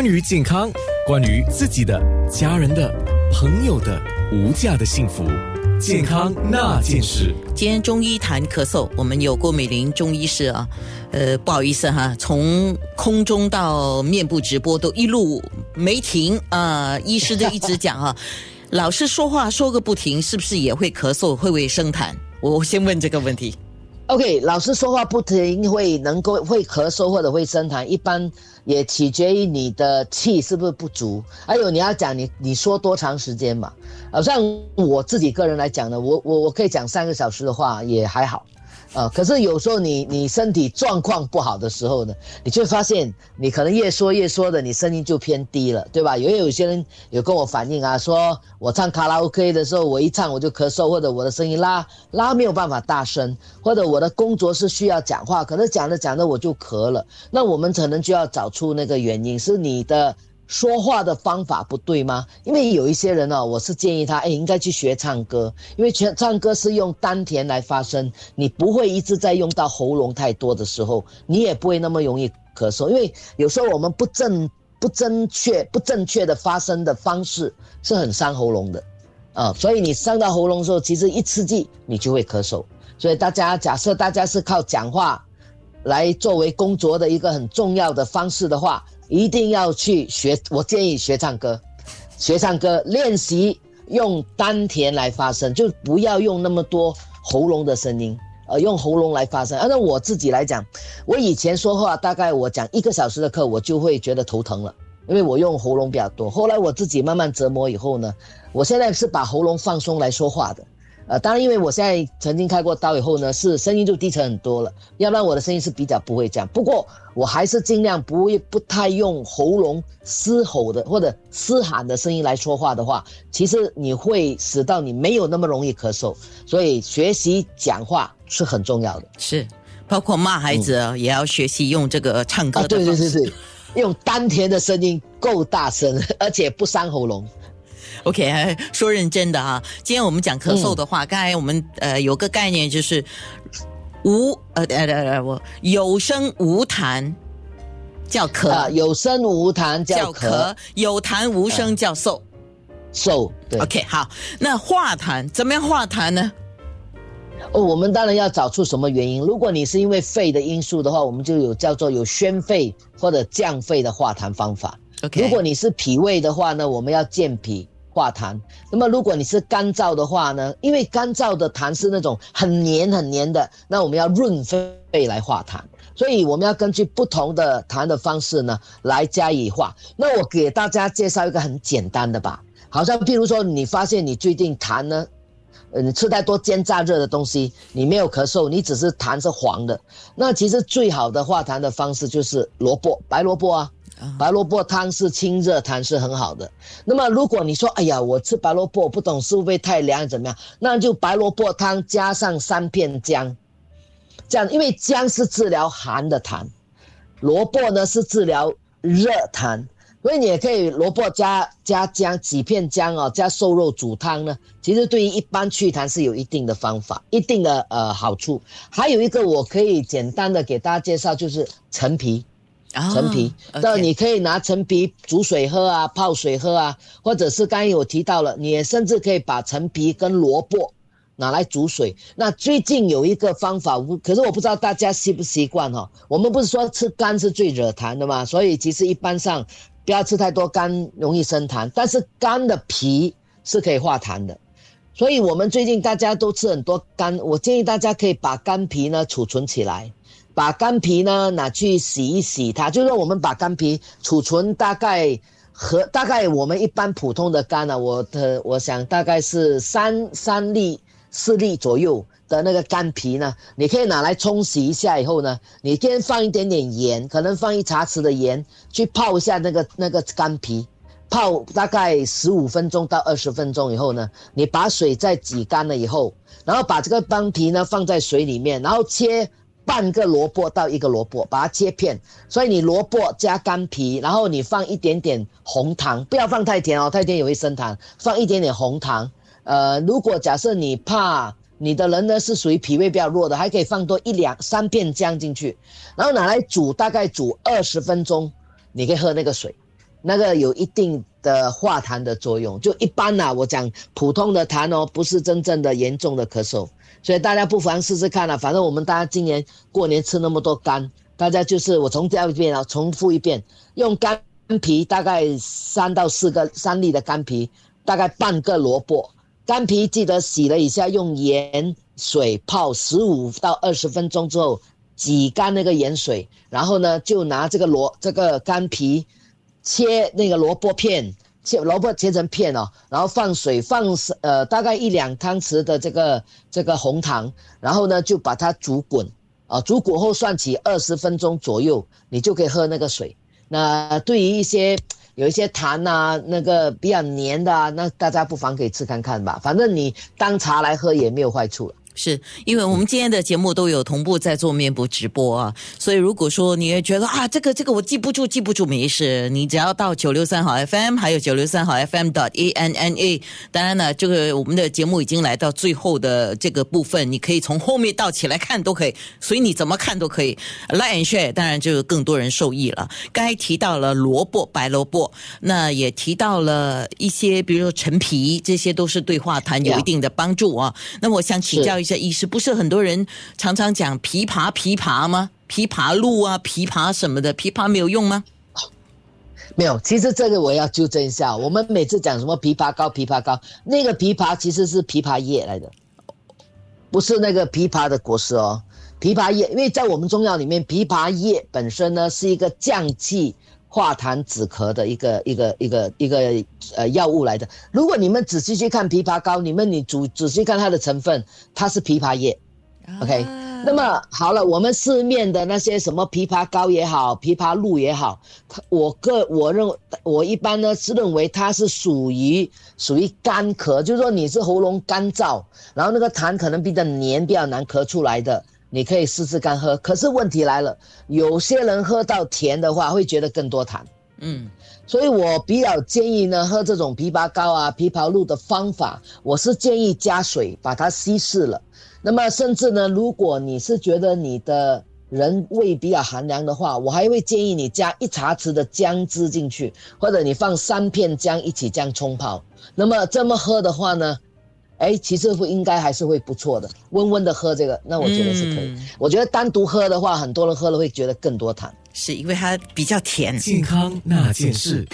关于健康，关于自己的、家人的、朋友的无价的幸福，健康那件事。今天中医谈咳嗽，我们有郭美玲中医师啊，呃，不好意思哈，从空中到面部直播都一路没停啊，医师就一直讲哈，老是说话说个不停，是不是也会咳嗽，会不会生痰？我先问这个问题。OK，老师说话不停会能够会咳嗽或者会生痰，一般也取决于你的气是不是不足，还有你要讲你你说多长时间嘛？好像我自己个人来讲呢，我我我可以讲三个小时的话也还好。呃，可是有时候你你身体状况不好的时候呢，你就会发现你可能越说越说的，你声音就偏低了，对吧？因为有些人有跟我反映啊，说我唱卡拉 OK 的时候，我一唱我就咳嗽，或者我的声音拉拉没有办法大声，或者我的工作是需要讲话，可能讲着讲着我就咳了。那我们可能就要找出那个原因，是你的。说话的方法不对吗？因为有一些人呢，我是建议他，哎，应该去学唱歌，因为全唱歌是用丹田来发声，你不会一直在用到喉咙太多的时候，你也不会那么容易咳嗽。因为有时候我们不正、不正确、不正确的发声的方式是很伤喉咙的，啊，所以你伤到喉咙的时候，其实一刺激你就会咳嗽。所以大家假设大家是靠讲话来作为工作的一个很重要的方式的话。一定要去学，我建议学唱歌，学唱歌练习用丹田来发声，就不要用那么多喉咙的声音，呃，用喉咙来发声。按照我自己来讲，我以前说话大概我讲一个小时的课，我就会觉得头疼了，因为我用喉咙比较多。后来我自己慢慢折磨以后呢，我现在是把喉咙放松来说话的。呃，当然，因为我现在曾经开过刀以后呢，是声音就低沉很多了，要不然我的声音是比较不会这样。不过我还是尽量不会不太用喉咙嘶吼的或者嘶喊的声音来说话的话，其实你会使到你没有那么容易咳嗽。所以学习讲话是很重要的，是包括骂孩子也要学习用这个唱歌的方式，对对对对，用丹田的声音够大声，而且不伤喉咙。OK，说认真的哈，今天我们讲咳嗽的话，刚才我们呃有个概念就是无呃呃呃我有声无痰叫咳，有声无痰叫咳，有痰无声叫嗽嗽。OK，好，那化痰怎么样化痰呢？哦，我们当然要找出什么原因。如果你是因为肺的因素的话，我们就有叫做有宣肺或者降肺的化痰方法。OK，如果你是脾胃的话呢，我们要健脾。化痰，那么如果你是干燥的话呢？因为干燥的痰是那种很黏很黏的，那我们要润肺来化痰，所以我们要根据不同的痰的方式呢来加以化。那我给大家介绍一个很简单的吧，好像譬如说你发现你最近痰呢，呃，你吃太多煎炸热的东西，你没有咳嗽，你只是痰是黄的，那其实最好的化痰的方式就是萝卜，白萝卜啊。白萝卜汤是清热痰是很好的。那么如果你说，哎呀，我吃白萝卜不懂是不是太凉怎么样？那就白萝卜汤加上三片姜，这样，因为姜是治疗寒的痰，萝卜呢是治疗热痰，所以你也可以萝卜加加姜几片姜哦，加瘦肉煮汤呢。其实对于一般祛痰是有一定的方法，一定的呃好处。还有一个我可以简单的给大家介绍，就是陈皮。陈皮，那你可以拿陈皮煮水喝啊，泡水喝啊，或者是刚才有提到了，你甚至可以把陈皮跟萝卜拿来煮水。那最近有一个方法，可是我不知道大家习不习惯哈。我们不是说吃肝是最惹痰的吗？所以其实一般上不要吃太多肝，容易生痰。但是肝的皮是可以化痰的，所以我们最近大家都吃很多肝，我建议大家可以把肝皮呢储存起来。把干皮呢拿去洗一洗，它就是我们把干皮储存大概和大概我们一般普通的干呢，我的我想大概是三三粒四粒左右的那个干皮呢，你可以拿来冲洗一下以后呢，你先放一点点盐，可能放一茶匙的盐去泡一下那个那个干皮，泡大概十五分钟到二十分钟以后呢，你把水再挤干了以后，然后把这个干皮呢放在水里面，然后切。半个萝卜到一个萝卜，把它切片。所以你萝卜加干皮，然后你放一点点红糖，不要放太甜哦，太甜也会生痰。放一点点红糖。呃，如果假设你怕你的人呢是属于脾胃比较弱的，还可以放多一两三片姜进去，然后拿来煮，大概煮二十分钟，你可以喝那个水。那个有一定的化痰的作用。就一般呐、我讲普通的痰哦，不是真正的严重的咳嗽，所以大家不妨试试看啦、反正我们大家今年过年吃那么多干，大家就是我重调一遍啊，重复一遍，用干皮大概三到四个三粒的干皮，大概半个萝卜，干皮记得洗了一下，用盐水泡十五到二十分钟之后，挤干那个盐水，然后呢就拿这个萝这个干皮切那个萝卜片，切萝卜切成片哦，然后放水放呃大概一两汤匙的这个这个红糖，然后呢就把它煮滚啊，煮滚后涮起二十分钟左右，你就可以喝那个水。那对于一些有一些痰啊，那个比较黏的啊，那大家不妨可以吃看看吧，反正你当茶来喝也没有坏处了。是因为我们今天的节目都有同步在做面部直播啊，所以如果说你也觉得啊，这个这个我记不住，记不住没事，你只要到九六三号 FM，还有九六三号 FM 点 a n n a。当然呢，这个我们的节目已经来到最后的这个部分，你可以从后面倒起来看都可以，随你怎么看都可以。Like and share，当然就更多人受益了。刚才提到了萝卜，白萝卜，那也提到了一些，比如说陈皮，这些都是对化痰有一定的帮助啊。那我想请教一下医师，不是很多人常常讲枇杷枇杷吗？枇杷露啊，枇杷什么的，枇杷没有用吗？没有，其实这个我要纠正一下。我们每次讲什么枇杷膏、枇杷膏，那个枇杷其实是枇杷叶来的，不是那个枇杷的果实哦。枇杷叶，因为在我们中药里面，枇杷叶本身呢是一个降气化痰止咳的一个一个一个一个呃药物来的。如果你们仔细去看枇杷膏，你们你仔仔细看它的成分，它是枇杷叶。OK，那么好了，我们市面的那些什么枇杷膏也好，枇杷露也好，它我个我认为我一般呢是认为它是属于属于干咳，就是说你是喉咙干燥，然后那个痰可能比较黏，比较难咳出来的，你可以试试看喝。可是问题来了，有些人喝到甜的话会觉得更多痰，嗯，所以我比较建议呢喝这种枇杷膏啊、枇杷露的方法，我是建议加水把它稀释了。那么甚至呢，如果你是觉得你的人胃比较寒凉的话，我还会建议你加一茶匙的姜汁进去，或者你放三片姜一起这样冲泡。那么这么喝的话呢，哎，其实会应该还是会不错的，温温的喝这个，那我觉得是可以。嗯我觉得单独喝的话，很多人喝了会觉得更多糖。是因为它比较甜。健康那件事。